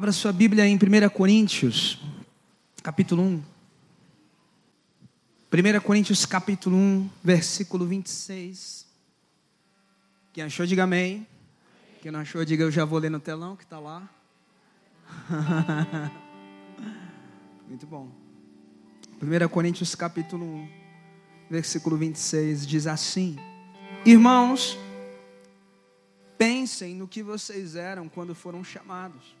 Abra sua Bíblia em 1 Coríntios, capítulo 1. 1 Coríntios, capítulo 1, versículo 26. Quem achou, diga amém. Quem não achou, diga eu já vou ler no telão que está lá. Muito bom. 1 Coríntios, capítulo 1, versículo 26 diz assim: Irmãos, pensem no que vocês eram quando foram chamados.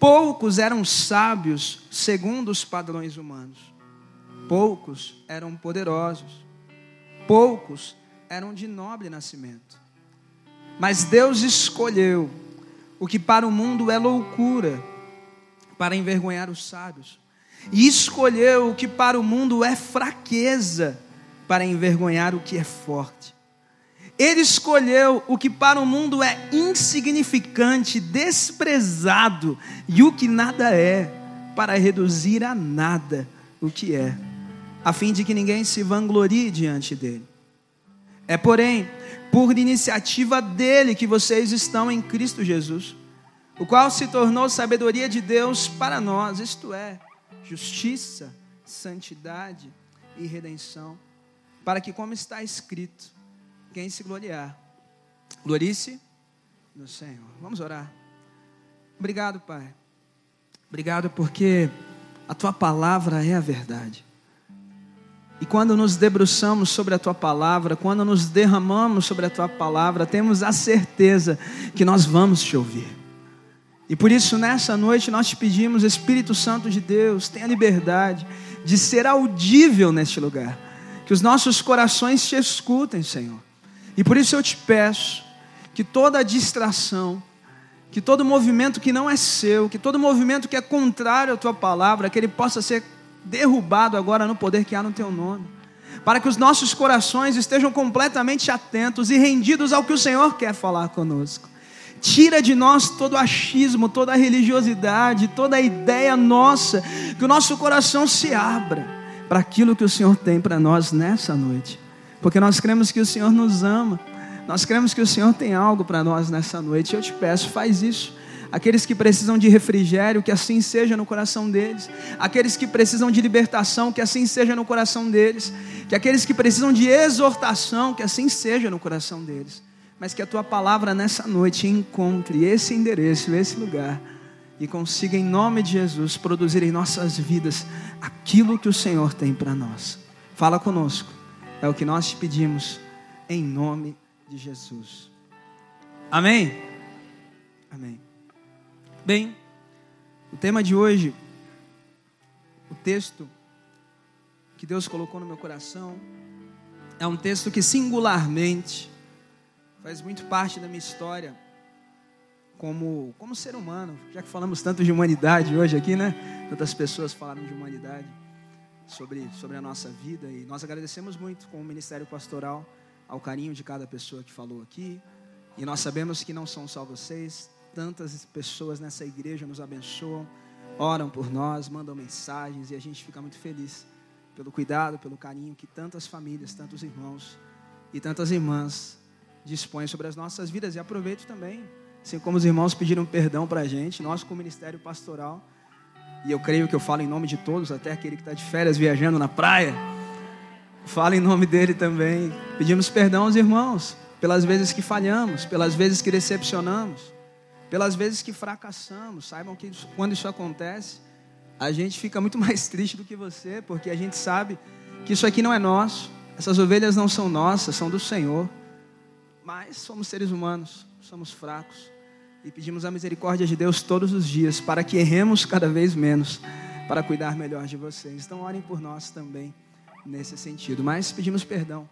Poucos eram sábios segundo os padrões humanos. Poucos eram poderosos. Poucos eram de nobre nascimento. Mas Deus escolheu o que para o mundo é loucura, para envergonhar os sábios. E escolheu o que para o mundo é fraqueza, para envergonhar o que é forte. Ele escolheu o que para o mundo é insignificante, desprezado e o que nada é, para reduzir a nada o que é, a fim de que ninguém se vanglorie diante dele. É, porém, por iniciativa dele que vocês estão em Cristo Jesus, o qual se tornou sabedoria de Deus para nós, isto é, justiça, santidade e redenção, para que, como está escrito, quem se gloriar. Glorice no Senhor. Vamos orar. Obrigado, Pai. Obrigado porque a tua palavra é a verdade. E quando nos debruçamos sobre a tua palavra, quando nos derramamos sobre a tua palavra, temos a certeza que nós vamos te ouvir. E por isso, nessa noite, nós te pedimos, Espírito Santo de Deus, tenha liberdade de ser audível neste lugar. Que os nossos corações te escutem, Senhor. E por isso eu te peço que toda distração, que todo movimento que não é seu, que todo movimento que é contrário à tua palavra, que ele possa ser derrubado agora no poder que há no teu nome. Para que os nossos corações estejam completamente atentos e rendidos ao que o Senhor quer falar conosco. Tira de nós todo achismo, toda religiosidade, toda ideia nossa, que o nosso coração se abra para aquilo que o Senhor tem para nós nessa noite porque nós cremos que o Senhor nos ama, nós cremos que o Senhor tem algo para nós nessa noite. Eu te peço, faz isso. Aqueles que precisam de refrigério, que assim seja no coração deles. Aqueles que precisam de libertação, que assim seja no coração deles. Que aqueles que precisam de exortação, que assim seja no coração deles. Mas que a tua palavra nessa noite encontre esse endereço, esse lugar e consiga, em nome de Jesus, produzir em nossas vidas aquilo que o Senhor tem para nós. Fala conosco. É o que nós te pedimos, em nome de Jesus. Amém? Amém. Bem, o tema de hoje, o texto que Deus colocou no meu coração, é um texto que singularmente faz muito parte da minha história como, como ser humano, já que falamos tanto de humanidade hoje aqui, né? Tantas pessoas falaram de humanidade sobre, sobre a nossa vida e nós agradecemos muito com o Ministério Pastoral ao carinho de cada pessoa que falou aqui. E nós sabemos que não são só vocês, tantas pessoas nessa igreja nos abençoam, oram por nós, mandam mensagens e a gente fica muito feliz pelo cuidado, pelo carinho que tantas famílias, tantos irmãos e tantas irmãs dispõem sobre as nossas vidas. E aproveito também, assim como os irmãos pediram perdão para a gente, nós, com o Ministério Pastoral, e eu creio que eu falo em nome de todos, até aquele que está de férias viajando na praia. Falo em nome dele também. Pedimos perdão aos irmãos pelas vezes que falhamos, pelas vezes que decepcionamos, pelas vezes que fracassamos. Saibam que quando isso acontece, a gente fica muito mais triste do que você, porque a gente sabe que isso aqui não é nosso, essas ovelhas não são nossas, são do Senhor. Mas somos seres humanos, somos fracos e pedimos a misericórdia de Deus todos os dias para que erremos cada vez menos para cuidar melhor de vocês. Então orem por nós também nesse sentido. Mas pedimos perdão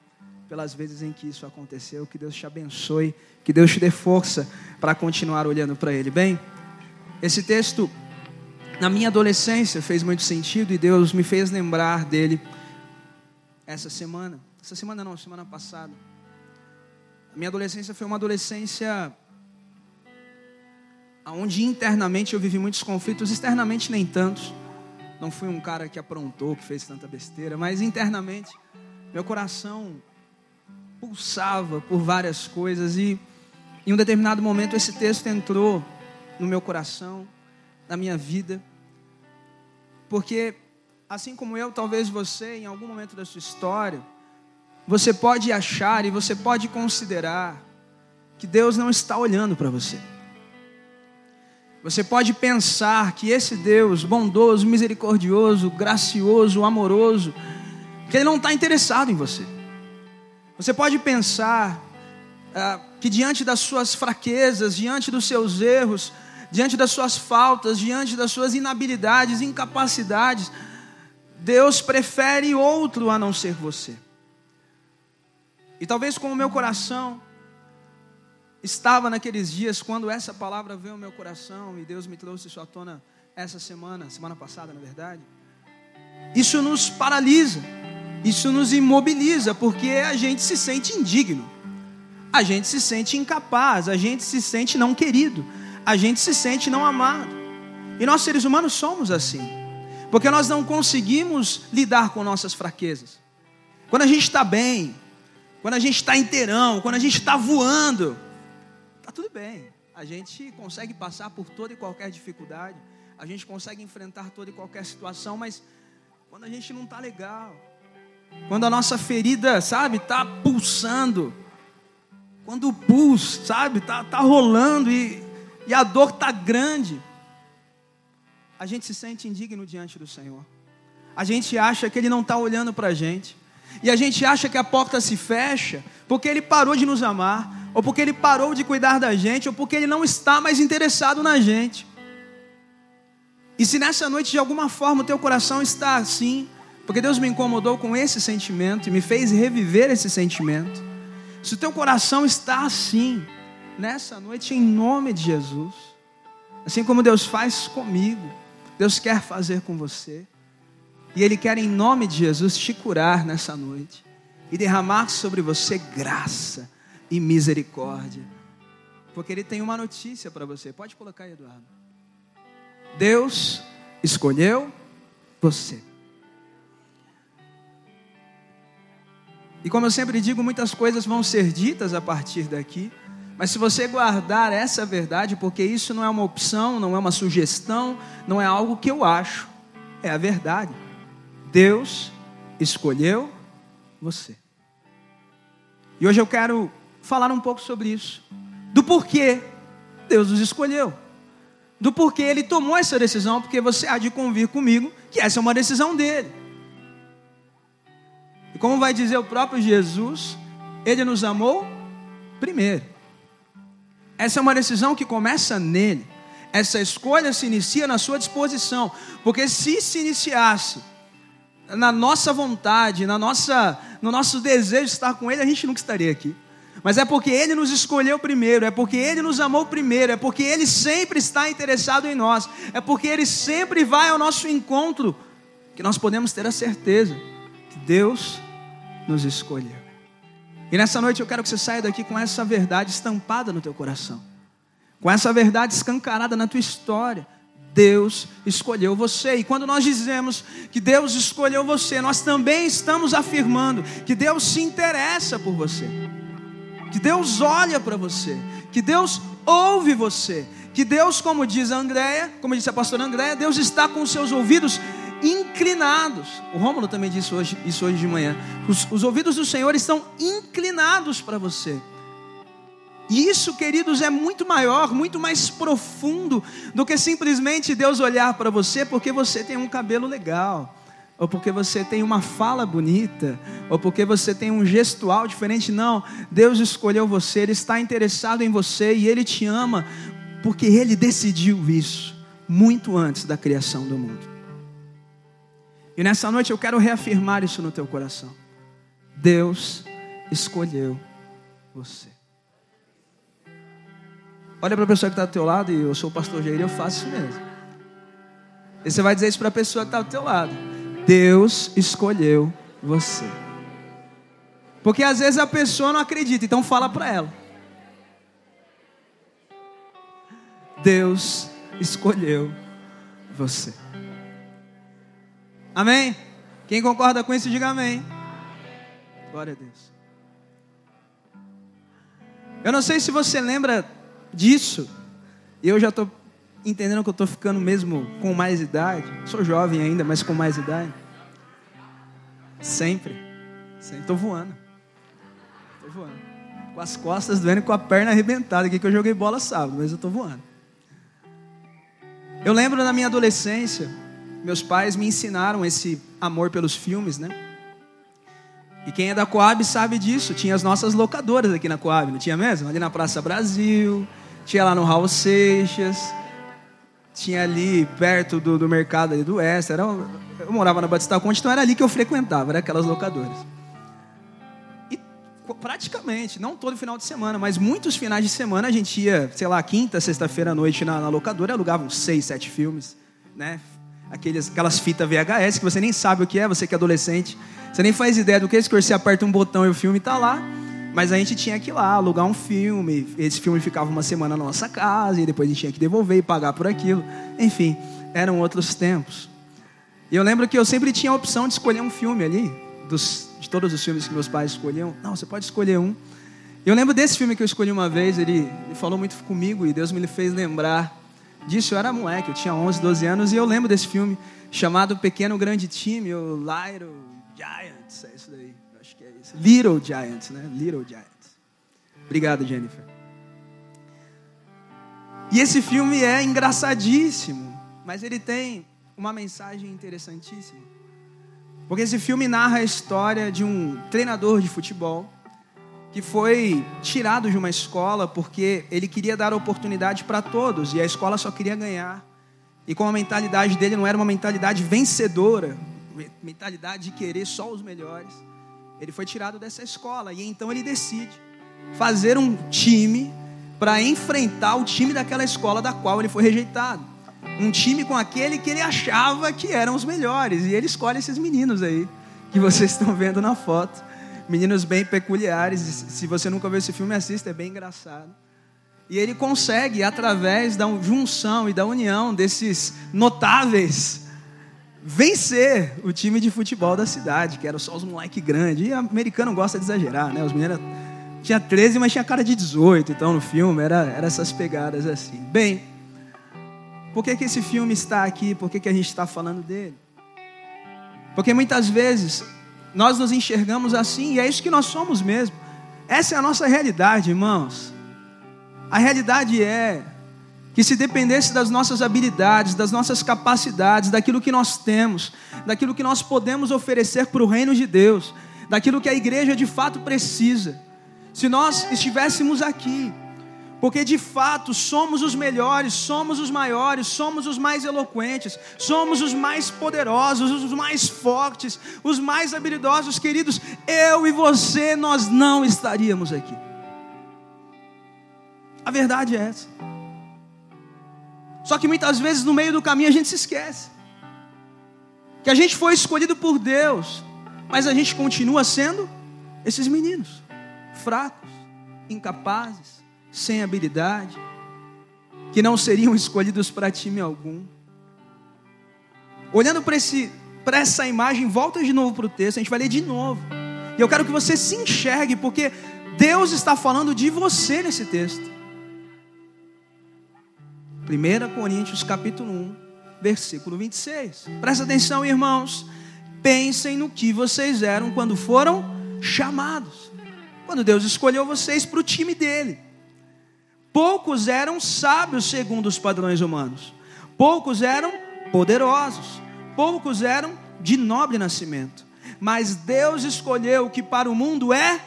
pelas vezes em que isso aconteceu. Que Deus te abençoe, que Deus te dê força para continuar olhando para Ele. Bem, esse texto na minha adolescência fez muito sentido e Deus me fez lembrar dele essa semana. Essa semana não, semana passada. A minha adolescência foi uma adolescência onde internamente eu vivi muitos conflitos, externamente nem tantos. Não fui um cara que aprontou, que fez tanta besteira, mas internamente meu coração pulsava por várias coisas e em um determinado momento esse texto entrou no meu coração, na minha vida. Porque, assim como eu, talvez você, em algum momento da sua história, você pode achar e você pode considerar que Deus não está olhando para você. Você pode pensar que esse Deus bondoso, misericordioso, gracioso, amoroso, que Ele não está interessado em você. Você pode pensar ah, que diante das suas fraquezas, diante dos seus erros, diante das suas faltas, diante das suas inabilidades, incapacidades, Deus prefere outro a não ser você. E talvez com o meu coração estava naqueles dias quando essa palavra veio ao meu coração e Deus me trouxe isso à tona essa semana, semana passada, na verdade. Isso nos paralisa, isso nos imobiliza, porque a gente se sente indigno, a gente se sente incapaz, a gente se sente não querido, a gente se sente não amado. E nós seres humanos somos assim, porque nós não conseguimos lidar com nossas fraquezas. Quando a gente está bem, quando a gente está inteirão, quando a gente está voando, tudo bem. A gente consegue passar por toda e qualquer dificuldade. A gente consegue enfrentar toda e qualquer situação, mas quando a gente não está legal, quando a nossa ferida, sabe, está pulsando, quando o pulso, sabe, está tá rolando e, e a dor está grande, a gente se sente indigno diante do Senhor. A gente acha que Ele não está olhando para a gente. E a gente acha que a porta se fecha porque Ele parou de nos amar ou porque ele parou de cuidar da gente, ou porque ele não está mais interessado na gente. E se nessa noite de alguma forma o teu coração está assim, porque Deus me incomodou com esse sentimento e me fez reviver esse sentimento. Se o teu coração está assim, nessa noite, em nome de Jesus, assim como Deus faz comigo, Deus quer fazer com você. E Ele quer, em nome de Jesus, te curar nessa noite e derramar sobre você graça e misericórdia. Porque Ele tem uma notícia para você. Pode colocar Eduardo. Deus escolheu você. E como eu sempre digo, muitas coisas vão ser ditas a partir daqui. Mas se você guardar essa verdade, porque isso não é uma opção, não é uma sugestão, não é algo que eu acho, é a verdade. Deus escolheu você. E hoje eu quero falar um pouco sobre isso. Do porquê Deus os escolheu. Do porquê Ele tomou essa decisão, porque você há de convir comigo que essa é uma decisão dele. E como vai dizer o próprio Jesus, Ele nos amou primeiro. Essa é uma decisão que começa nele. Essa escolha se inicia na sua disposição, porque se se iniciasse na nossa vontade, na nossa, no nosso desejo de estar com Ele, a gente nunca estaria aqui. Mas é porque Ele nos escolheu primeiro, é porque Ele nos amou primeiro, é porque Ele sempre está interessado em nós, é porque Ele sempre vai ao nosso encontro, que nós podemos ter a certeza que Deus nos escolheu. E nessa noite eu quero que você saia daqui com essa verdade estampada no teu coração, com essa verdade escancarada na tua história. Deus escolheu você. E quando nós dizemos que Deus escolheu você, nós também estamos afirmando que Deus se interessa por você que Deus olha para você, que Deus ouve você, que Deus, como diz a Andréia, como disse a pastora Andréia, Deus está com os seus ouvidos inclinados. O Rômulo também disse hoje, isso hoje de manhã. Os, os ouvidos do Senhor estão inclinados para você. E isso, queridos, é muito maior, muito mais profundo do que simplesmente Deus olhar para você porque você tem um cabelo legal ou porque você tem uma fala bonita, ou porque você tem um gestual diferente. Não, Deus escolheu você, Ele está interessado em você e Ele te ama, porque Ele decidiu isso muito antes da criação do mundo. E nessa noite eu quero reafirmar isso no teu coração. Deus escolheu você. Olha para a pessoa que está do teu lado, e eu sou o pastor Jair, eu faço isso mesmo. E você vai dizer isso para a pessoa que está do teu lado. Deus escolheu você. Porque às vezes a pessoa não acredita, então fala para ela. Deus escolheu você. Amém? Quem concorda com isso, diga amém. Glória a Deus. Eu não sei se você lembra disso, eu já estou entendendo que eu estou ficando mesmo com mais idade? Sou jovem ainda, mas com mais idade. Sempre. Sempre estou voando. Estou voando. Com as costas doendo e com a perna arrebentada aqui que eu joguei bola sábado, mas eu estou voando. Eu lembro na minha adolescência, meus pais me ensinaram esse amor pelos filmes, né? E quem é da Coab sabe disso. Tinha as nossas locadoras aqui na Coab, não tinha mesmo? Ali na Praça Brasil, tinha lá no Raul Seixas, tinha ali perto do, do mercado ali do Oeste. Era, eu morava na Batista Conte, então era ali que eu frequentava, era aquelas locadoras. E praticamente, não todo final de semana, mas muitos finais de semana a gente ia, sei lá, quinta, sexta-feira à noite na, na locadora, alugava uns seis, sete filmes, né? Aqueles, aquelas fitas VHS que você nem sabe o que é, você que é adolescente. Você nem faz ideia do que é isso, que você aperta um botão e o filme está lá. Mas a gente tinha que ir lá alugar um filme. Esse filme ficava uma semana na nossa casa e depois a gente tinha que devolver e pagar por aquilo. Enfim, eram outros tempos. E eu lembro que eu sempre tinha a opção de escolher um filme ali, dos, de todos os filmes que meus pais escolhiam. Não, você pode escolher um. Eu lembro desse filme que eu escolhi uma vez, ele, ele falou muito comigo e Deus me fez lembrar disso. Eu era moleque, eu tinha 11, 12 anos e eu lembro desse filme chamado Pequeno Grande Time, o Little Giants, é isso daí, acho que é isso. Little Giants, né? Little Giants. Obrigado, Jennifer. E esse filme é engraçadíssimo, mas ele tem uma mensagem interessantíssima. Porque esse filme narra a história de um treinador de futebol que foi tirado de uma escola porque ele queria dar oportunidade para todos e a escola só queria ganhar. E como a mentalidade dele não era uma mentalidade vencedora, mentalidade de querer só os melhores. Ele foi tirado dessa escola e então ele decide fazer um time para enfrentar o time daquela escola da qual ele foi rejeitado. Um time com aquele que ele achava que eram os melhores. E ele escolhe esses meninos aí, que vocês estão vendo na foto. Meninos bem peculiares. Se você nunca viu esse filme, assista, é bem engraçado. E ele consegue, através da junção e da união desses notáveis vencer o time de futebol da cidade, que era só os moleques grandes. E americano gosta de exagerar, né? Os meninos tinha 13, mas tinha cara de 18, então no filme era, era essas pegadas assim. Bem, por que, que esse filme está aqui? Por que, que a gente está falando dele? Porque muitas vezes nós nos enxergamos assim e é isso que nós somos mesmo. Essa é a nossa realidade, irmãos. A realidade é que se dependesse das nossas habilidades, das nossas capacidades, daquilo que nós temos, daquilo que nós podemos oferecer para o reino de Deus, daquilo que a igreja de fato precisa, se nós estivéssemos aqui, porque de fato somos os melhores, somos os maiores, somos os mais eloquentes, somos os mais poderosos, os mais fortes, os mais habilidosos, queridos, eu e você, nós não estaríamos aqui. A verdade é essa. Só que muitas vezes no meio do caminho a gente se esquece. Que a gente foi escolhido por Deus, mas a gente continua sendo esses meninos, fracos, incapazes, sem habilidade, que não seriam escolhidos para time algum. Olhando para essa imagem, volta de novo para o texto, a gente vai ler de novo. E eu quero que você se enxergue, porque Deus está falando de você nesse texto. 1 Coríntios capítulo 1, versículo 26. Presta atenção, irmãos. Pensem no que vocês eram quando foram chamados. Quando Deus escolheu vocês para o time dele. Poucos eram sábios segundo os padrões humanos. Poucos eram poderosos. Poucos eram de nobre nascimento. Mas Deus escolheu o que para o mundo é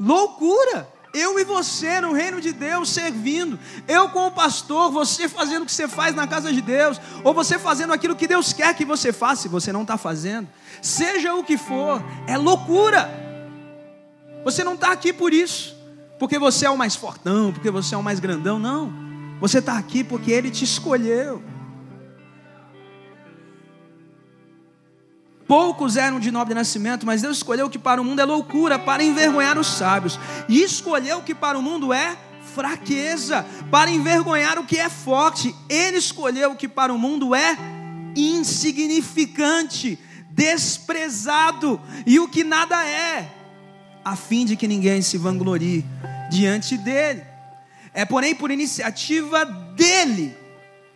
loucura eu e você no reino de Deus servindo. Eu como pastor, você fazendo o que você faz na casa de Deus. Ou você fazendo aquilo que Deus quer que você faça, se você não está fazendo. Seja o que for, é loucura. Você não está aqui por isso. Porque você é o mais fortão, porque você é o mais grandão. Não. Você está aqui porque Ele te escolheu. Poucos eram de nobre nascimento, mas Deus escolheu o que para o mundo é loucura, para envergonhar os sábios. E escolheu o que para o mundo é fraqueza, para envergonhar o que é forte. Ele escolheu o que para o mundo é insignificante, desprezado e o que nada é, a fim de que ninguém se vanglorie diante dele. É porém por iniciativa dele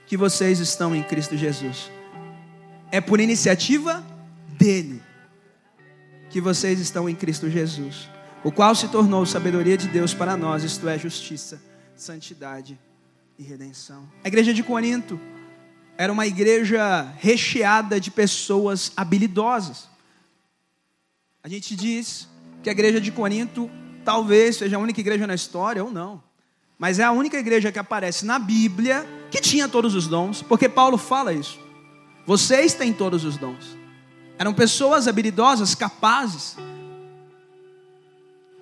que vocês estão em Cristo Jesus. É por iniciativa dele que vocês estão em Cristo Jesus, o qual se tornou sabedoria de Deus para nós, isto é, justiça, santidade e redenção. A igreja de Corinto era uma igreja recheada de pessoas habilidosas. A gente diz que a igreja de Corinto talvez seja a única igreja na história, ou não. Mas é a única igreja que aparece na Bíblia que tinha todos os dons, porque Paulo fala isso. Vocês têm todos os dons. Eram pessoas habilidosas, capazes.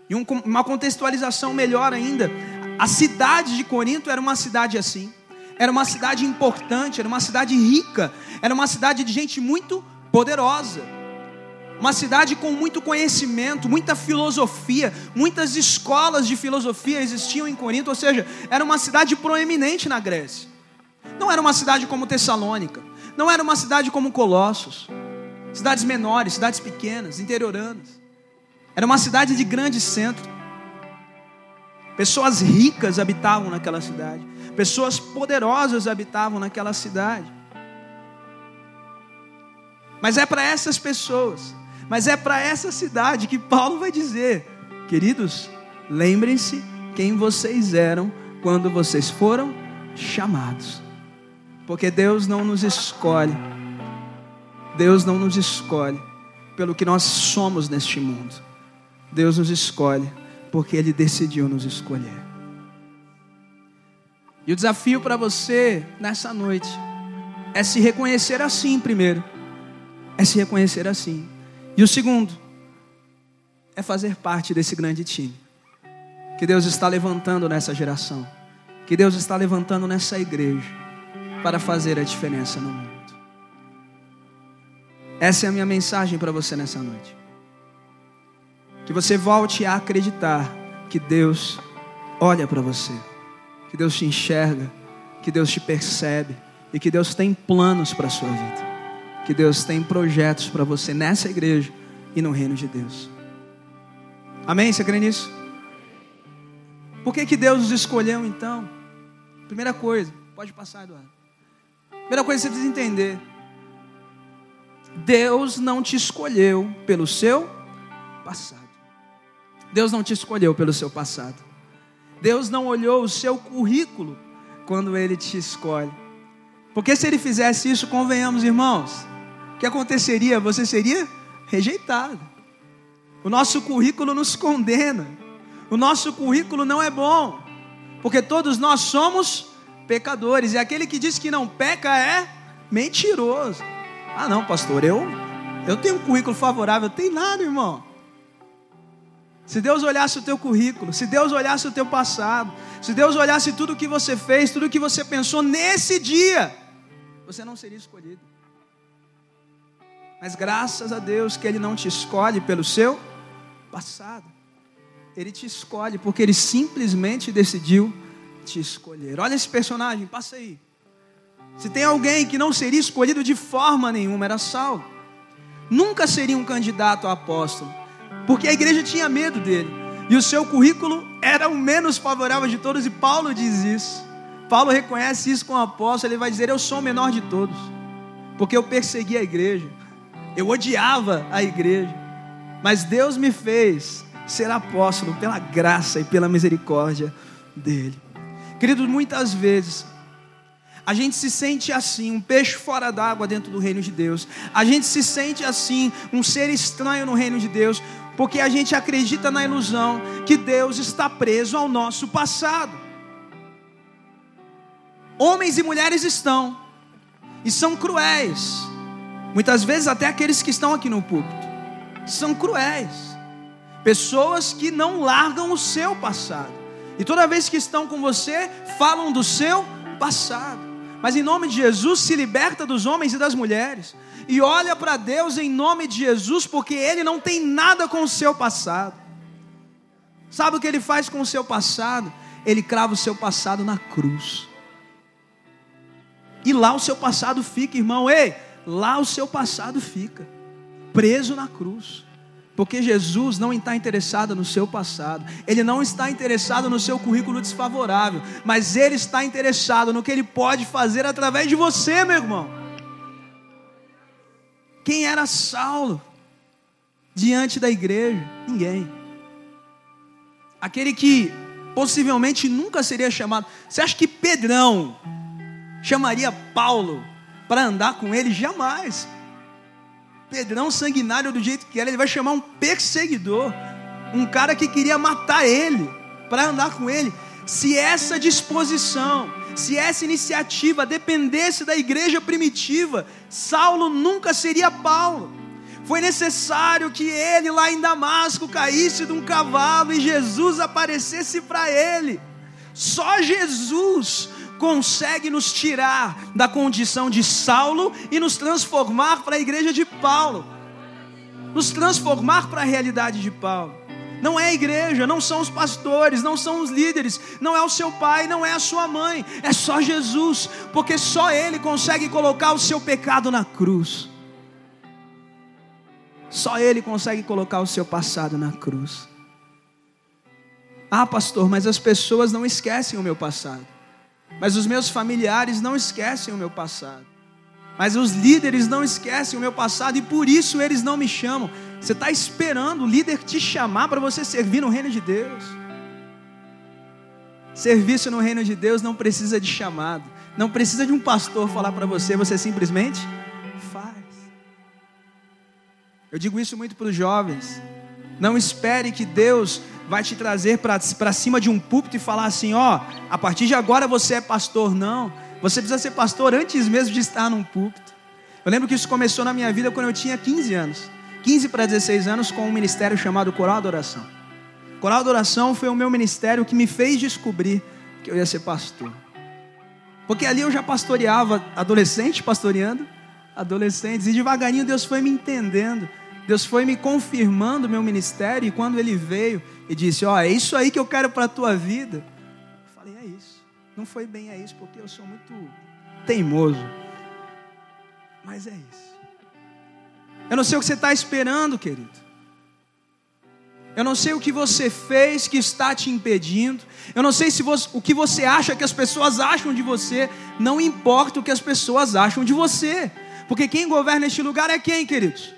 E uma contextualização melhor ainda. A cidade de Corinto era uma cidade assim. Era uma cidade importante, era uma cidade rica, era uma cidade de gente muito poderosa. Uma cidade com muito conhecimento, muita filosofia, muitas escolas de filosofia existiam em Corinto, ou seja, era uma cidade proeminente na Grécia. Não era uma cidade como Tessalônica, não era uma cidade como Colossos cidades menores, cidades pequenas, interioranas. Era uma cidade de grande centro. Pessoas ricas habitavam naquela cidade, pessoas poderosas habitavam naquela cidade. Mas é para essas pessoas, mas é para essa cidade que Paulo vai dizer: queridos, lembrem-se quem vocês eram quando vocês foram chamados, porque Deus não nos escolhe Deus não nos escolhe pelo que nós somos neste mundo. Deus nos escolhe porque Ele decidiu nos escolher. E o desafio para você nessa noite é se reconhecer assim, primeiro. É se reconhecer assim. E o segundo é fazer parte desse grande time que Deus está levantando nessa geração, que Deus está levantando nessa igreja para fazer a diferença no mundo. Essa é a minha mensagem para você nessa noite. Que você volte a acreditar que Deus olha para você, que Deus te enxerga, que Deus te percebe e que Deus tem planos para a sua vida. Que Deus tem projetos para você nessa igreja e no reino de Deus. Amém? Você crê nisso? Por que, que Deus nos escolheu então? Primeira coisa, pode passar, Eduardo. Primeira coisa que você precisa entender Deus não te escolheu pelo seu passado. Deus não te escolheu pelo seu passado. Deus não olhou o seu currículo quando ele te escolhe. Porque se ele fizesse isso, convenhamos, irmãos, que aconteceria? Você seria rejeitado. O nosso currículo nos condena. O nosso currículo não é bom. Porque todos nós somos pecadores. E aquele que diz que não peca é mentiroso. Ah, não, pastor, eu, eu tenho um currículo favorável. Tem nada, irmão. Se Deus olhasse o teu currículo, se Deus olhasse o teu passado, se Deus olhasse tudo o que você fez, tudo o que você pensou nesse dia, você não seria escolhido. Mas graças a Deus que Ele não te escolhe pelo seu passado. Ele te escolhe porque Ele simplesmente decidiu te escolher. Olha esse personagem, passa aí. Se tem alguém que não seria escolhido de forma nenhuma, era Saulo. Nunca seria um candidato a apóstolo, porque a igreja tinha medo dele. E o seu currículo era o menos favorável de todos, e Paulo diz isso. Paulo reconhece isso com o apóstolo, ele vai dizer: Eu sou o menor de todos, porque eu persegui a igreja, eu odiava a igreja, mas Deus me fez ser apóstolo pela graça e pela misericórdia dele. Queridos, muitas vezes a gente se sente assim, um peixe fora d'água dentro do reino de Deus. A gente se sente assim, um ser estranho no reino de Deus, porque a gente acredita na ilusão que Deus está preso ao nosso passado. Homens e mulheres estão, e são cruéis. Muitas vezes, até aqueles que estão aqui no púlpito, são cruéis. Pessoas que não largam o seu passado. E toda vez que estão com você, falam do seu passado. Mas em nome de Jesus, se liberta dos homens e das mulheres. E olha para Deus em nome de Jesus, porque Ele não tem nada com o seu passado. Sabe o que Ele faz com o seu passado? Ele crava o seu passado na cruz. E lá o seu passado fica, irmão. Ei, lá o seu passado fica, preso na cruz. Porque Jesus não está interessado no seu passado, Ele não está interessado no seu currículo desfavorável, mas Ele está interessado no que Ele pode fazer através de você, meu irmão. Quem era Saulo diante da igreja? Ninguém. Aquele que possivelmente nunca seria chamado. Você acha que Pedrão chamaria Paulo para andar com ele? Jamais. Pedrão sanguinário do jeito que era, ele vai chamar um perseguidor, um cara que queria matar ele, para andar com ele. Se essa disposição, se essa iniciativa dependesse da igreja primitiva, Saulo nunca seria Paulo. Foi necessário que ele lá em Damasco caísse de um cavalo e Jesus aparecesse para ele. Só Jesus consegue nos tirar da condição de Saulo e nos transformar para a igreja de Paulo, nos transformar para a realidade de Paulo. Não é a igreja, não são os pastores, não são os líderes, não é o seu pai, não é a sua mãe, é só Jesus, porque só Ele consegue colocar o seu pecado na cruz. Só Ele consegue colocar o seu passado na cruz. Ah, pastor, mas as pessoas não esquecem o meu passado. Mas os meus familiares não esquecem o meu passado. Mas os líderes não esquecem o meu passado e por isso eles não me chamam. Você está esperando o líder te chamar para você servir no reino de Deus. Serviço no reino de Deus não precisa de chamado, não precisa de um pastor falar para você, você simplesmente faz. Eu digo isso muito para os jovens. Não espere que Deus vai te trazer para cima de um púlpito e falar assim: ó, a partir de agora você é pastor. Não, você precisa ser pastor antes mesmo de estar num púlpito. Eu lembro que isso começou na minha vida quando eu tinha 15 anos 15 para 16 anos com um ministério chamado Coral Adoração. Coral Adoração foi o meu ministério que me fez descobrir que eu ia ser pastor. Porque ali eu já pastoreava adolescente, pastoreando adolescentes, e devagarinho Deus foi me entendendo. Deus foi me confirmando o meu ministério, e quando ele veio e disse: Ó, oh, é isso aí que eu quero para a tua vida. Eu falei: É isso. Não foi bem é isso, porque eu sou muito teimoso. Mas é isso. Eu não sei o que você está esperando, querido. Eu não sei o que você fez que está te impedindo. Eu não sei se você, o que você acha que as pessoas acham de você. Não importa o que as pessoas acham de você. Porque quem governa este lugar é quem, queridos?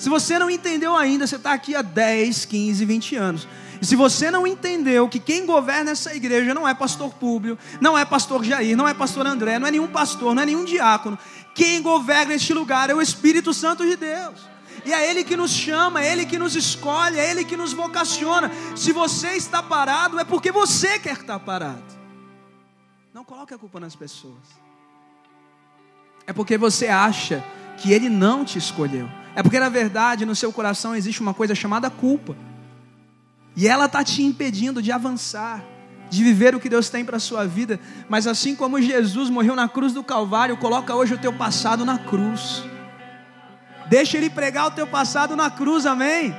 Se você não entendeu ainda, você está aqui há 10, 15, 20 anos. E se você não entendeu que quem governa essa igreja não é pastor Públio, não é pastor Jair, não é pastor André, não é nenhum pastor, não é nenhum diácono. Quem governa este lugar é o Espírito Santo de Deus. E é Ele que nos chama, é Ele que nos escolhe, é Ele que nos vocaciona. Se você está parado, é porque você quer estar parado. Não coloque a culpa nas pessoas. É porque você acha que Ele não te escolheu. É porque na verdade no seu coração existe uma coisa chamada culpa. E ela está te impedindo de avançar, de viver o que Deus tem para a sua vida. Mas assim como Jesus morreu na cruz do Calvário, coloca hoje o teu passado na cruz. Deixa Ele pregar o teu passado na cruz, amém?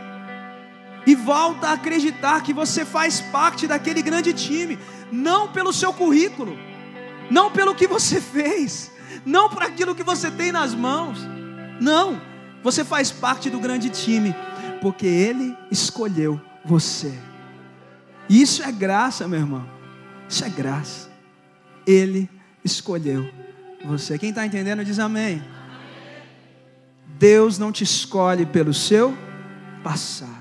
E volta a acreditar que você faz parte daquele grande time, não pelo seu currículo, não pelo que você fez, não por aquilo que você tem nas mãos. Não, você faz parte do grande time, porque Ele escolheu você. Isso é graça, meu irmão. Isso é graça. Ele escolheu você. Quem está entendendo diz amém. Deus não te escolhe pelo seu passado.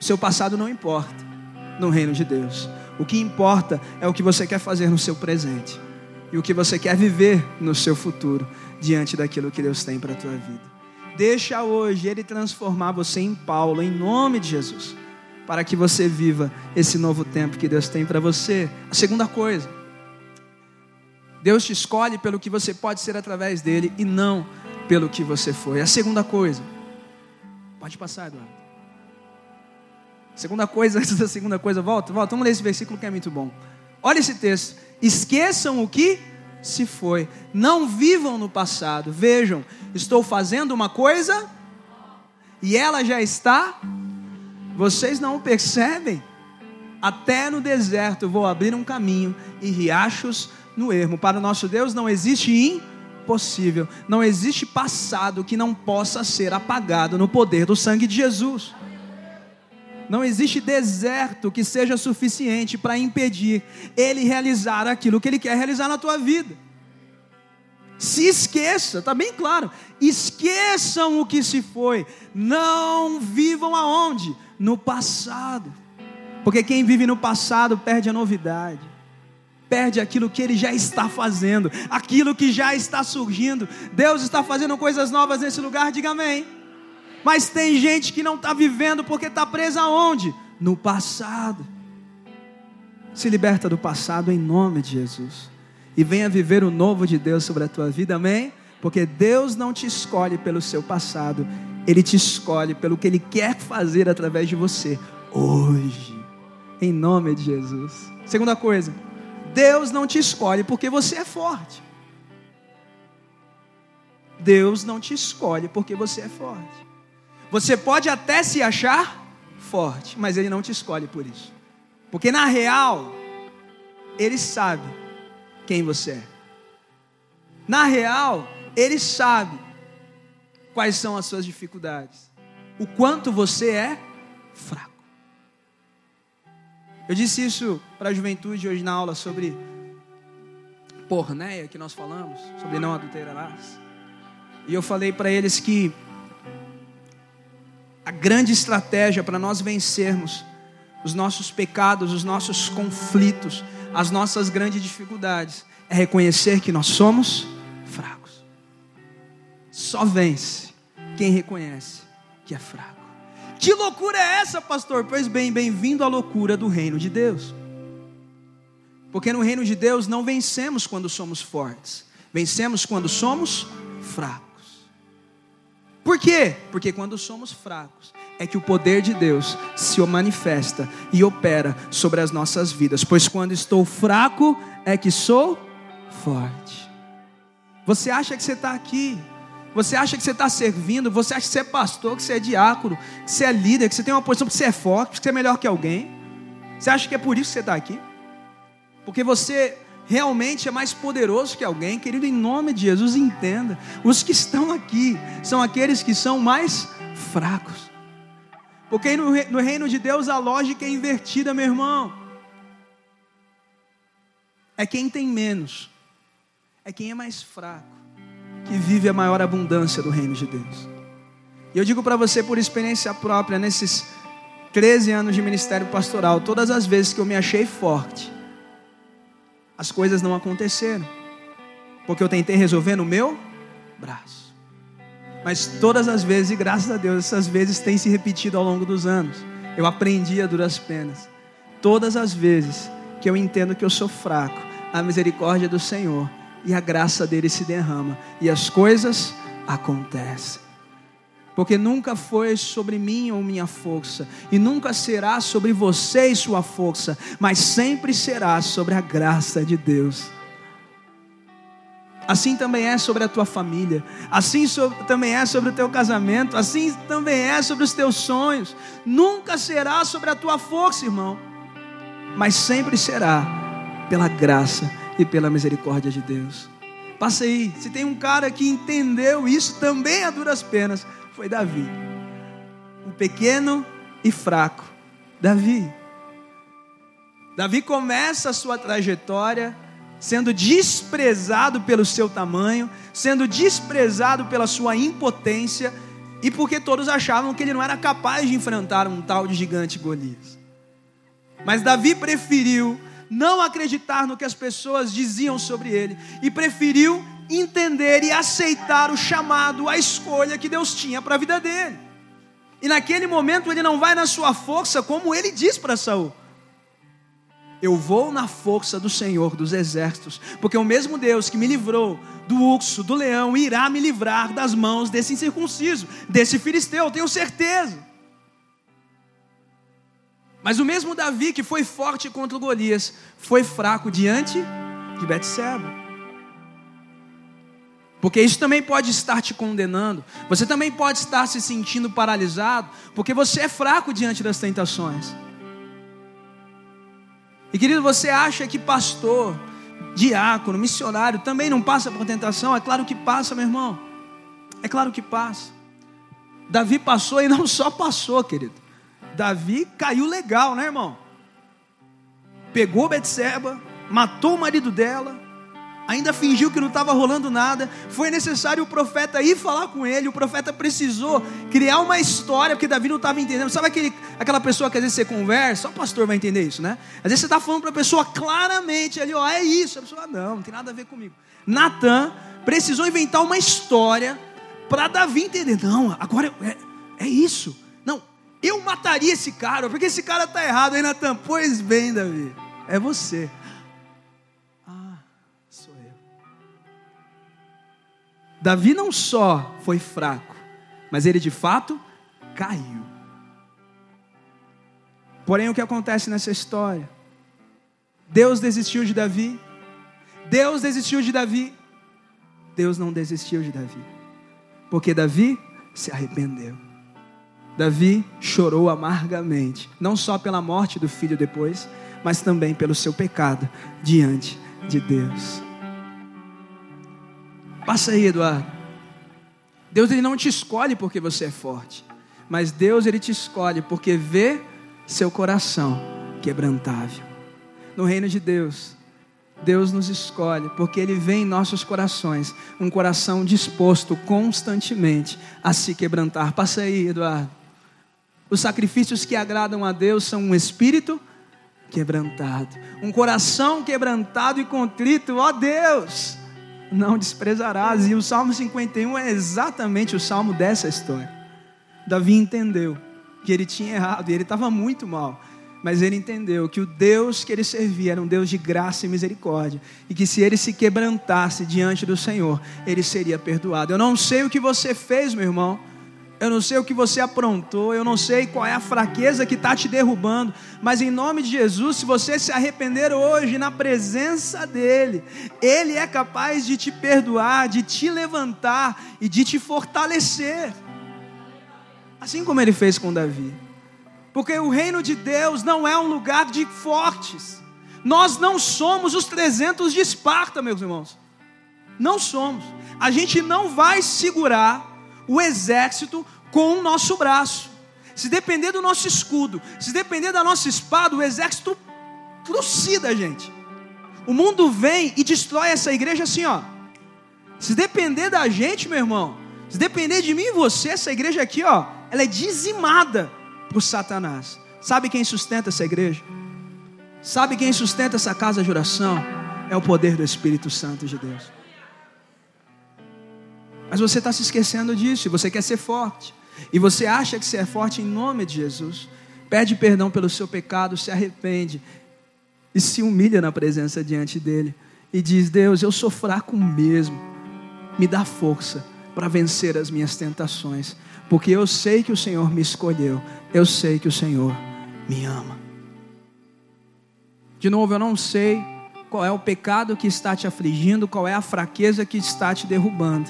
O seu passado não importa no reino de Deus. O que importa é o que você quer fazer no seu presente e o que você quer viver no seu futuro diante daquilo que Deus tem para a tua vida. Deixa hoje Ele transformar você em Paulo, em nome de Jesus, para que você viva esse novo tempo que Deus tem para você. A segunda coisa, Deus te escolhe pelo que você pode ser através dele e não pelo que você foi. A segunda coisa, pode passar, Eduardo. Segunda coisa, antes da segunda coisa, volta, volta, vamos ler esse versículo que é muito bom. Olha esse texto. Esqueçam o que se foi. Não vivam no passado. Vejam, estou fazendo uma coisa e ela já está. Vocês não percebem? Até no deserto vou abrir um caminho e riachos no ermo. Para o nosso Deus não existe possível. Não existe passado que não possa ser apagado no poder do sangue de Jesus. Não existe deserto que seja suficiente para impedir ele realizar aquilo que ele quer realizar na tua vida. Se esqueça, está bem claro. Esqueçam o que se foi. Não vivam aonde? No passado. Porque quem vive no passado perde a novidade perde aquilo que ele já está fazendo, aquilo que já está surgindo. Deus está fazendo coisas novas nesse lugar, diga amém. Mas tem gente que não está vivendo porque está presa aonde? No passado. Se liberta do passado em nome de Jesus. E venha viver o novo de Deus sobre a tua vida, amém? Porque Deus não te escolhe pelo seu passado, Ele te escolhe pelo que Ele quer fazer através de você hoje. Em nome de Jesus. Segunda coisa, Deus não te escolhe porque você é forte. Deus não te escolhe porque você é forte. Você pode até se achar forte, mas Ele não te escolhe por isso. Porque na real, Ele sabe quem você é. Na real, Ele sabe quais são as suas dificuldades, o quanto você é fraco. Eu disse isso para a juventude hoje na aula sobre porneia que nós falamos, sobre não adulterarás. E eu falei para eles que a grande estratégia para nós vencermos os nossos pecados, os nossos conflitos, as nossas grandes dificuldades é reconhecer que nós somos fracos. Só vence quem reconhece que é fraco. Que loucura é essa, pastor? Pois bem, bem-vindo à loucura do reino de Deus. Porque no reino de Deus não vencemos quando somos fortes, vencemos quando somos fracos. Por quê? Porque quando somos fracos, é que o poder de Deus se manifesta e opera sobre as nossas vidas. Pois quando estou fraco, é que sou forte. Você acha que você está aqui você acha que você está servindo, você acha que você é pastor, que você é diácono, que você é líder, que você tem uma posição, que você é forte, que você é melhor que alguém. Você acha que é por isso que você está aqui? Porque você realmente é mais poderoso que alguém, querido, em nome de Jesus, entenda. Os que estão aqui são aqueles que são mais fracos. Porque no reino de Deus a lógica é invertida, meu irmão. É quem tem menos, é quem é mais fraco que vive a maior abundância do reino de Deus. E eu digo para você por experiência própria, nesses 13 anos de ministério pastoral, todas as vezes que eu me achei forte, as coisas não aconteceram, porque eu tentei resolver no meu braço. Mas todas as vezes, e graças a Deus, essas vezes têm se repetido ao longo dos anos. Eu aprendi a duras penas. Todas as vezes que eu entendo que eu sou fraco, a misericórdia do Senhor e a graça dele se derrama e as coisas acontecem. Porque nunca foi sobre mim ou minha força, e nunca será sobre você e sua força, mas sempre será sobre a graça de Deus. Assim também é sobre a tua família, assim também é sobre o teu casamento, assim também é sobre os teus sonhos. Nunca será sobre a tua força, irmão, mas sempre será pela graça e pela misericórdia de Deus. Passa aí, se tem um cara que entendeu isso também a duras penas, foi Davi. Um pequeno e fraco, Davi. Davi começa a sua trajetória sendo desprezado pelo seu tamanho, sendo desprezado pela sua impotência e porque todos achavam que ele não era capaz de enfrentar um tal de gigante Golias. Mas Davi preferiu não acreditar no que as pessoas diziam sobre ele e preferiu entender e aceitar o chamado, a escolha que Deus tinha para a vida dele. E naquele momento ele não vai na sua força, como ele diz para Saul. Eu vou na força do Senhor dos exércitos, porque o mesmo Deus que me livrou do urso, do leão, irá me livrar das mãos desse incircunciso, desse filisteu, eu tenho certeza. Mas o mesmo Davi que foi forte contra o Golias, foi fraco diante de Betseba. Porque isso também pode estar te condenando. Você também pode estar se sentindo paralisado, porque você é fraco diante das tentações. E querido, você acha que pastor, diácono, missionário, também não passa por tentação? É claro que passa, meu irmão. É claro que passa. Davi passou e não só passou, querido. Davi caiu legal, né, irmão? Pegou Betseba, matou o marido dela, ainda fingiu que não estava rolando nada. Foi necessário o profeta ir falar com ele. O profeta precisou criar uma história, porque Davi não estava entendendo. Sabe aquele, aquela pessoa que às vezes você conversa? Só o pastor vai entender isso, né? Às vezes você está falando para a pessoa claramente ali, ó, é isso. A pessoa, não, não tem nada a ver comigo. Natan precisou inventar uma história para Davi entender. Não, agora é, é isso. Não, eu mataria esse cara, porque esse cara está errado. Aí Natan, pois bem, Davi, é você. Davi não só foi fraco, mas ele de fato caiu. Porém, o que acontece nessa história? Deus desistiu de Davi. Deus desistiu de Davi. Deus não desistiu de Davi. Porque Davi se arrependeu. Davi chorou amargamente, não só pela morte do filho depois, mas também pelo seu pecado diante de Deus. Passa aí, Eduardo. Deus ele não te escolhe porque você é forte, mas Deus ele te escolhe porque vê seu coração quebrantável. No reino de Deus, Deus nos escolhe porque Ele vê em nossos corações um coração disposto constantemente a se quebrantar. Passa aí, Eduardo. Os sacrifícios que agradam a Deus são um espírito quebrantado, um coração quebrantado e contrito, ó Deus não desprezarás. E o Salmo 51 é exatamente o salmo dessa história. Davi entendeu que ele tinha errado e ele estava muito mal. Mas ele entendeu que o Deus que ele servia era um Deus de graça e misericórdia. E que se ele se quebrantasse diante do Senhor, ele seria perdoado. Eu não sei o que você fez, meu irmão eu não sei o que você aprontou, eu não sei qual é a fraqueza que está te derrubando, mas em nome de Jesus, se você se arrepender hoje na presença dEle, Ele é capaz de te perdoar, de te levantar e de te fortalecer, assim como Ele fez com Davi, porque o reino de Deus não é um lugar de fortes, nós não somos os 300 de Esparta, meus irmãos, não somos, a gente não vai segurar o exército com o nosso braço. Se depender do nosso escudo, se depender da nossa espada, o exército trucida gente. O mundo vem e destrói essa igreja assim, ó. Se depender da gente, meu irmão, se depender de mim e você, essa igreja aqui, ó, ela é dizimada por Satanás. Sabe quem sustenta essa igreja? Sabe quem sustenta essa casa de oração? É o poder do Espírito Santo de Deus. Mas você está se esquecendo disso, e você quer ser forte. E você acha que você é forte em nome de Jesus. Pede perdão pelo seu pecado, se arrepende e se humilha na presença diante dele. E diz: Deus, eu sou fraco mesmo. Me dá força para vencer as minhas tentações. Porque eu sei que o Senhor me escolheu. Eu sei que o Senhor me ama. De novo, eu não sei qual é o pecado que está te afligindo, qual é a fraqueza que está te derrubando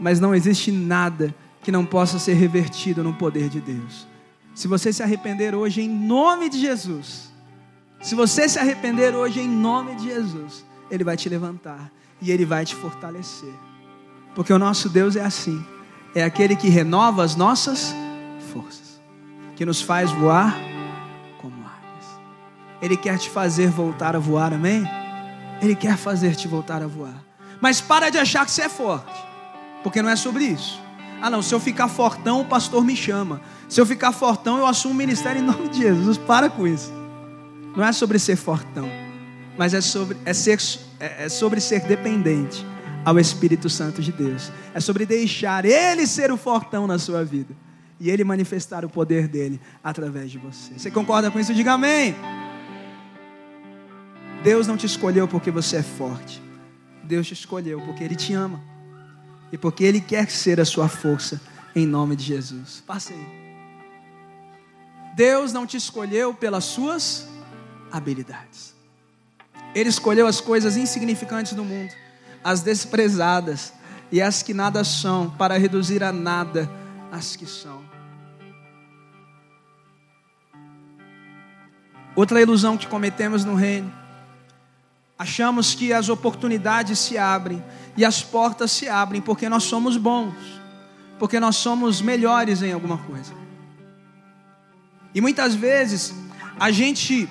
mas não existe nada que não possa ser revertido no poder de Deus. Se você se arrepender hoje em nome de Jesus, se você se arrepender hoje em nome de Jesus, Ele vai te levantar e Ele vai te fortalecer. Porque o nosso Deus é assim, é aquele que renova as nossas forças, que nos faz voar como águias. Ele quer te fazer voltar a voar, amém? Ele quer fazer te voltar a voar. Mas para de achar que você é forte. Porque não é sobre isso. Ah, não, se eu ficar fortão, o pastor me chama. Se eu ficar fortão, eu assumo o ministério em nome de Jesus. Para com isso. Não é sobre ser fortão, mas é sobre, é ser, é, é sobre ser dependente ao Espírito Santo de Deus. É sobre deixar Ele ser o fortão na sua vida e Ele manifestar o poder dele através de você. Você concorda com isso? Diga amém. Deus não te escolheu porque você é forte. Deus te escolheu porque Ele te ama e porque Ele quer ser a sua força, em nome de Jesus. Passe aí. Deus não te escolheu pelas suas habilidades. Ele escolheu as coisas insignificantes do mundo, as desprezadas e as que nada são, para reduzir a nada as que são. Outra ilusão que cometemos no reino achamos que as oportunidades se abrem e as portas se abrem porque nós somos bons, porque nós somos melhores em alguma coisa. E muitas vezes a gente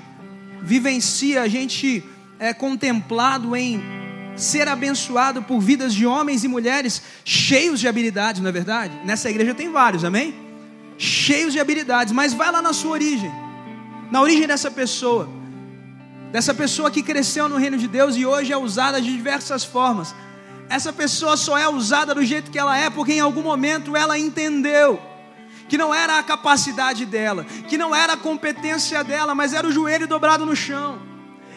vivencia, a gente é contemplado em ser abençoado por vidas de homens e mulheres cheios de habilidades, não é verdade? Nessa igreja tem vários, amém? Cheios de habilidades, mas vai lá na sua origem, na origem dessa pessoa, dessa pessoa que cresceu no reino de Deus e hoje é usada de diversas formas. Essa pessoa só é usada do jeito que ela é porque em algum momento ela entendeu que não era a capacidade dela, que não era a competência dela, mas era o joelho dobrado no chão,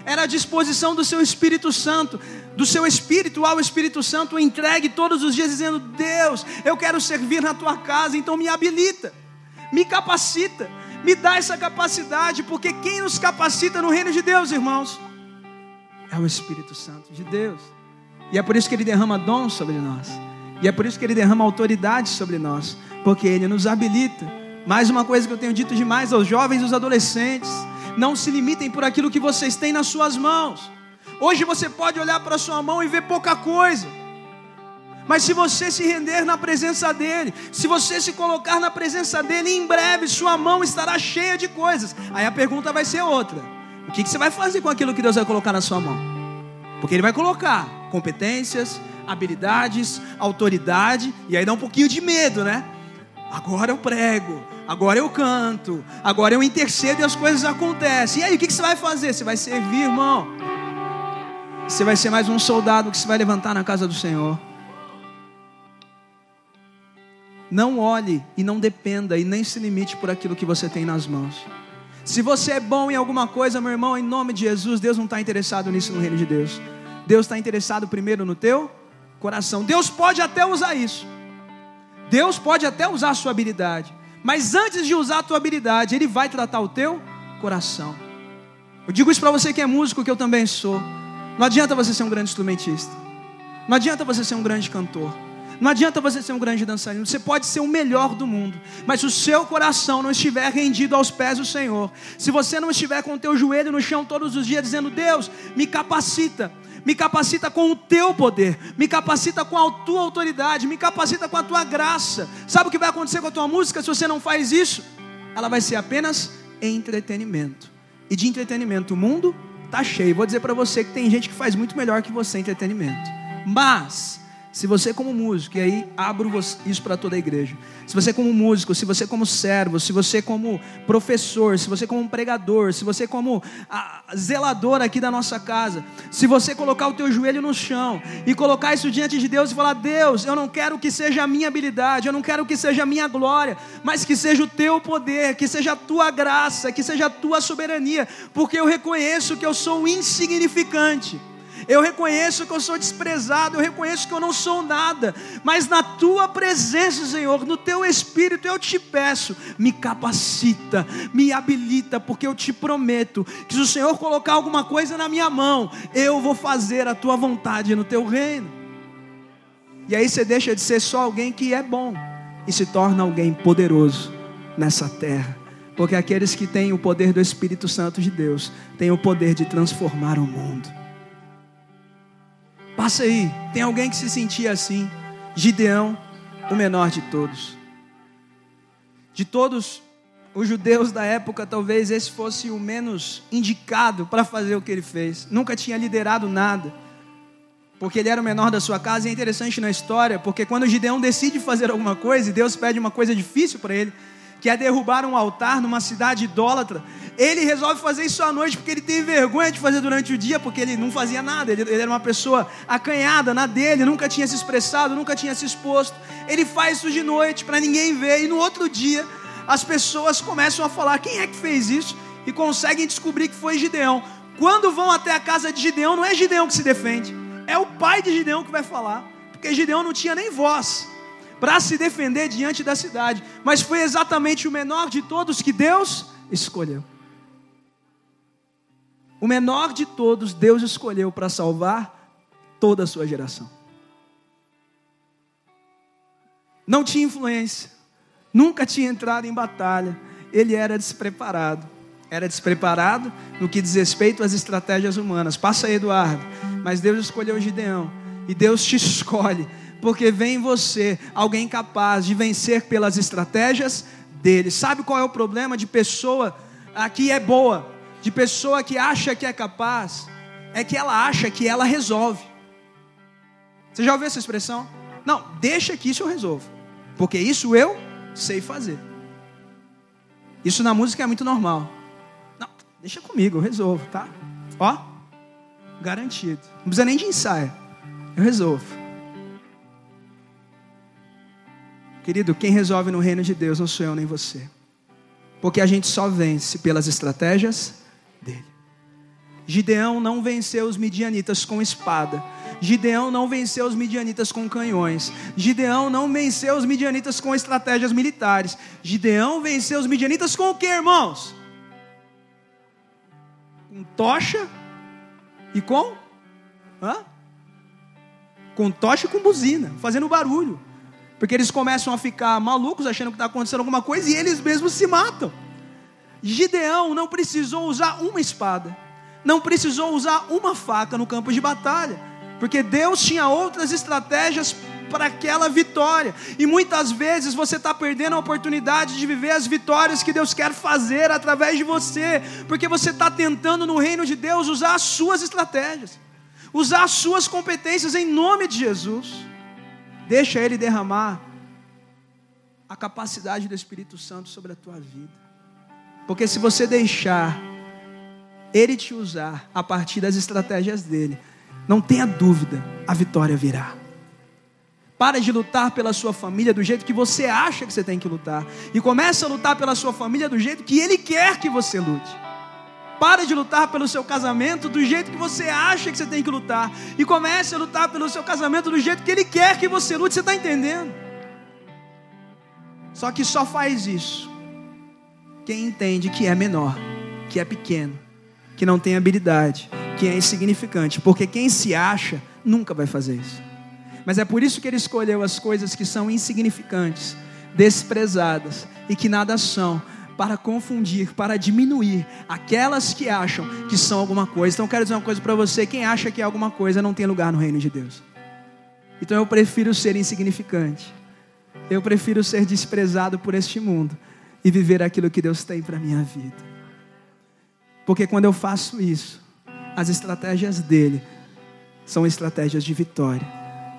era a disposição do seu Espírito Santo, do seu Espírito ao Espírito Santo, entregue todos os dias, dizendo: Deus, eu quero servir na tua casa, então me habilita, me capacita, me dá essa capacidade, porque quem nos capacita no reino de Deus, irmãos, é o Espírito Santo de Deus, e é por isso que ele derrama dons sobre nós. E é por isso que ele derrama autoridade sobre nós, porque ele nos habilita. Mais uma coisa que eu tenho dito demais aos jovens e aos adolescentes: não se limitem por aquilo que vocês têm nas suas mãos. Hoje você pode olhar para sua mão e ver pouca coisa. Mas se você se render na presença dele, se você se colocar na presença dele, em breve sua mão estará cheia de coisas. Aí a pergunta vai ser outra: o que você vai fazer com aquilo que Deus vai colocar na sua mão? Porque ele vai colocar competências, habilidades, autoridade, e aí dá um pouquinho de medo, né? Agora eu prego, agora eu canto, agora eu intercedo e as coisas acontecem. E aí, o que você vai fazer? Você vai servir, irmão. Você vai ser mais um soldado que se vai levantar na casa do Senhor. Não olhe e não dependa e nem se limite por aquilo que você tem nas mãos. Se você é bom em alguma coisa, meu irmão, em nome de Jesus, Deus não está interessado nisso no reino de Deus. Deus está interessado primeiro no teu coração. Deus pode até usar isso. Deus pode até usar a sua habilidade. Mas antes de usar a tua habilidade, Ele vai tratar o teu coração. Eu digo isso para você que é músico, que eu também sou. Não adianta você ser um grande instrumentista. Não adianta você ser um grande cantor. Não adianta você ser um grande dançarino, você pode ser o melhor do mundo, mas se o seu coração não estiver rendido aos pés do Senhor, se você não estiver com o teu joelho no chão todos os dias dizendo: "Deus, me capacita, me capacita com o teu poder, me capacita com a tua autoridade, me capacita com a tua graça". Sabe o que vai acontecer com a tua música se você não faz isso? Ela vai ser apenas entretenimento. E de entretenimento o mundo tá cheio. Vou dizer para você que tem gente que faz muito melhor que você entretenimento. Mas se você como músico, e aí abro isso para toda a igreja. Se você como músico, se você como servo, se você como professor, se você como pregador, se você como zelador aqui da nossa casa, se você colocar o teu joelho no chão e colocar isso diante de Deus e falar: "Deus, eu não quero que seja a minha habilidade, eu não quero que seja a minha glória, mas que seja o teu poder, que seja a tua graça, que seja a tua soberania, porque eu reconheço que eu sou insignificante." Eu reconheço que eu sou desprezado, eu reconheço que eu não sou nada, mas na tua presença, Senhor, no teu espírito, eu te peço, me capacita, me habilita, porque eu te prometo que se o Senhor colocar alguma coisa na minha mão, eu vou fazer a tua vontade no teu reino. E aí você deixa de ser só alguém que é bom e se torna alguém poderoso nessa terra. Porque aqueles que têm o poder do Espírito Santo de Deus têm o poder de transformar o mundo. Passa aí, tem alguém que se sentia assim? Gideão, o menor de todos. De todos os judeus da época, talvez esse fosse o menos indicado para fazer o que ele fez. Nunca tinha liderado nada, porque ele era o menor da sua casa. E é interessante na história, porque quando Gideão decide fazer alguma coisa, e Deus pede uma coisa difícil para ele, que é derrubar um altar numa cidade idólatra, ele resolve fazer isso à noite porque ele tem vergonha de fazer durante o dia, porque ele não fazia nada, ele, ele era uma pessoa acanhada na dele, nunca tinha se expressado, nunca tinha se exposto. Ele faz isso de noite para ninguém ver, e no outro dia as pessoas começam a falar: quem é que fez isso? E conseguem descobrir que foi Gideão. Quando vão até a casa de Gideão, não é Gideão que se defende, é o pai de Gideão que vai falar, porque Gideão não tinha nem voz para se defender diante da cidade, mas foi exatamente o menor de todos que Deus escolheu. O menor de todos, Deus escolheu para salvar toda a sua geração. Não tinha influência, nunca tinha entrado em batalha, ele era despreparado, era despreparado no que diz respeito às estratégias humanas. Passa aí, Eduardo. Mas Deus escolheu Gideão. E Deus te escolhe, porque vem em você alguém capaz de vencer pelas estratégias dele. Sabe qual é o problema de pessoa que é boa, de pessoa que acha que é capaz? É que ela acha que ela resolve. Você já ouviu essa expressão? Não, deixa que isso eu resolvo, porque isso eu sei fazer. Isso na música é muito normal. Não, deixa comigo, eu resolvo, tá? Ó, garantido. Não precisa nem de ensaio. Eu resolvo. Querido, quem resolve no reino de Deus não sou eu nem você. Porque a gente só vence pelas estratégias dele. Gideão não venceu os midianitas com espada. Gideão não venceu os midianitas com canhões. Gideão não venceu os midianitas com estratégias militares. Gideão venceu os midianitas com o que, irmãos? Com tocha e com Hã? Com tocha e com buzina, fazendo barulho. Porque eles começam a ficar malucos, achando que está acontecendo alguma coisa, e eles mesmos se matam. Gideão não precisou usar uma espada, não precisou usar uma faca no campo de batalha, porque Deus tinha outras estratégias para aquela vitória. E muitas vezes você está perdendo a oportunidade de viver as vitórias que Deus quer fazer através de você, porque você está tentando no reino de Deus usar as suas estratégias, usar as suas competências em nome de Jesus. Deixa Ele derramar a capacidade do Espírito Santo sobre a tua vida. Porque se você deixar Ele te usar a partir das estratégias dele, não tenha dúvida, a vitória virá. Para de lutar pela sua família do jeito que você acha que você tem que lutar. E comece a lutar pela sua família do jeito que Ele quer que você lute. Pare de lutar pelo seu casamento do jeito que você acha que você tem que lutar. E comece a lutar pelo seu casamento do jeito que Ele quer que você lute. Você está entendendo? Só que só faz isso quem entende que é menor, que é pequeno, que não tem habilidade, que é insignificante. Porque quem se acha nunca vai fazer isso. Mas é por isso que Ele escolheu as coisas que são insignificantes, desprezadas e que nada são para confundir, para diminuir aquelas que acham que são alguma coisa. Então, quero dizer uma coisa para você: quem acha que é alguma coisa não tem lugar no reino de Deus. Então, eu prefiro ser insignificante, eu prefiro ser desprezado por este mundo e viver aquilo que Deus tem para minha vida. Porque quando eu faço isso, as estratégias dele são estratégias de vitória,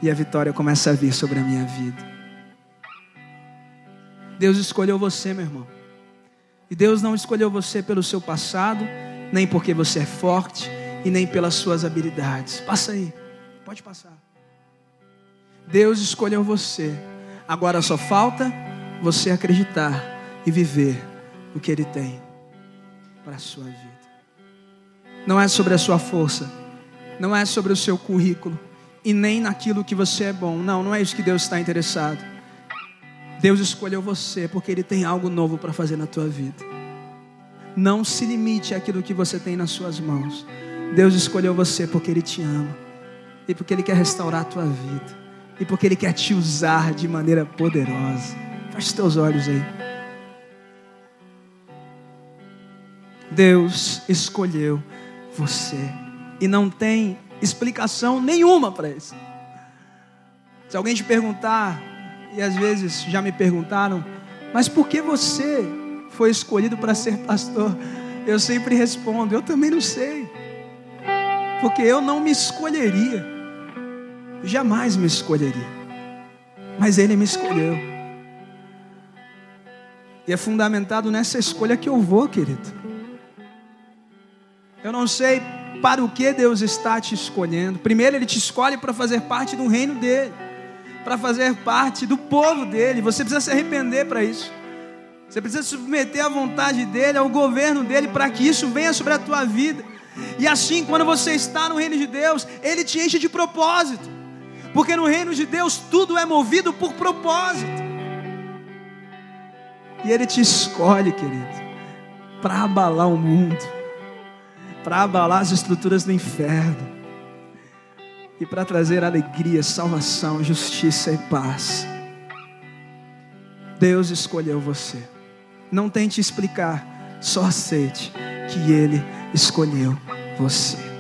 e a vitória começa a vir sobre a minha vida. Deus escolheu você, meu irmão. E Deus não escolheu você pelo seu passado, nem porque você é forte e nem pelas suas habilidades. Passa aí, pode passar. Deus escolheu você. Agora só falta você acreditar e viver o que Ele tem para a sua vida. Não é sobre a sua força, não é sobre o seu currículo e nem naquilo que você é bom. Não, não é isso que Deus está interessado. Deus escolheu você porque Ele tem algo novo para fazer na tua vida. Não se limite àquilo que você tem nas suas mãos. Deus escolheu você porque Ele te ama e porque Ele quer restaurar a tua vida e porque Ele quer te usar de maneira poderosa. Feche os teus olhos aí. Deus escolheu você e não tem explicação nenhuma para isso. Se alguém te perguntar, e às vezes já me perguntaram, mas por que você foi escolhido para ser pastor? Eu sempre respondo, eu também não sei. Porque eu não me escolheria. Jamais me escolheria. Mas ele me escolheu. E é fundamentado nessa escolha que eu vou, querido. Eu não sei para o que Deus está te escolhendo. Primeiro, Ele te escolhe para fazer parte do reino dele para fazer parte do povo dele. Você precisa se arrepender para isso. Você precisa submeter à vontade dele, ao governo dele, para que isso venha sobre a tua vida. E assim, quando você está no reino de Deus, ele te enche de propósito. Porque no reino de Deus tudo é movido por propósito. E ele te escolhe, querido, para abalar o mundo, para abalar as estruturas do inferno e para trazer alegria, salvação, justiça e paz. Deus escolheu você. Não tente explicar, Só aceite que Ele escolheu você.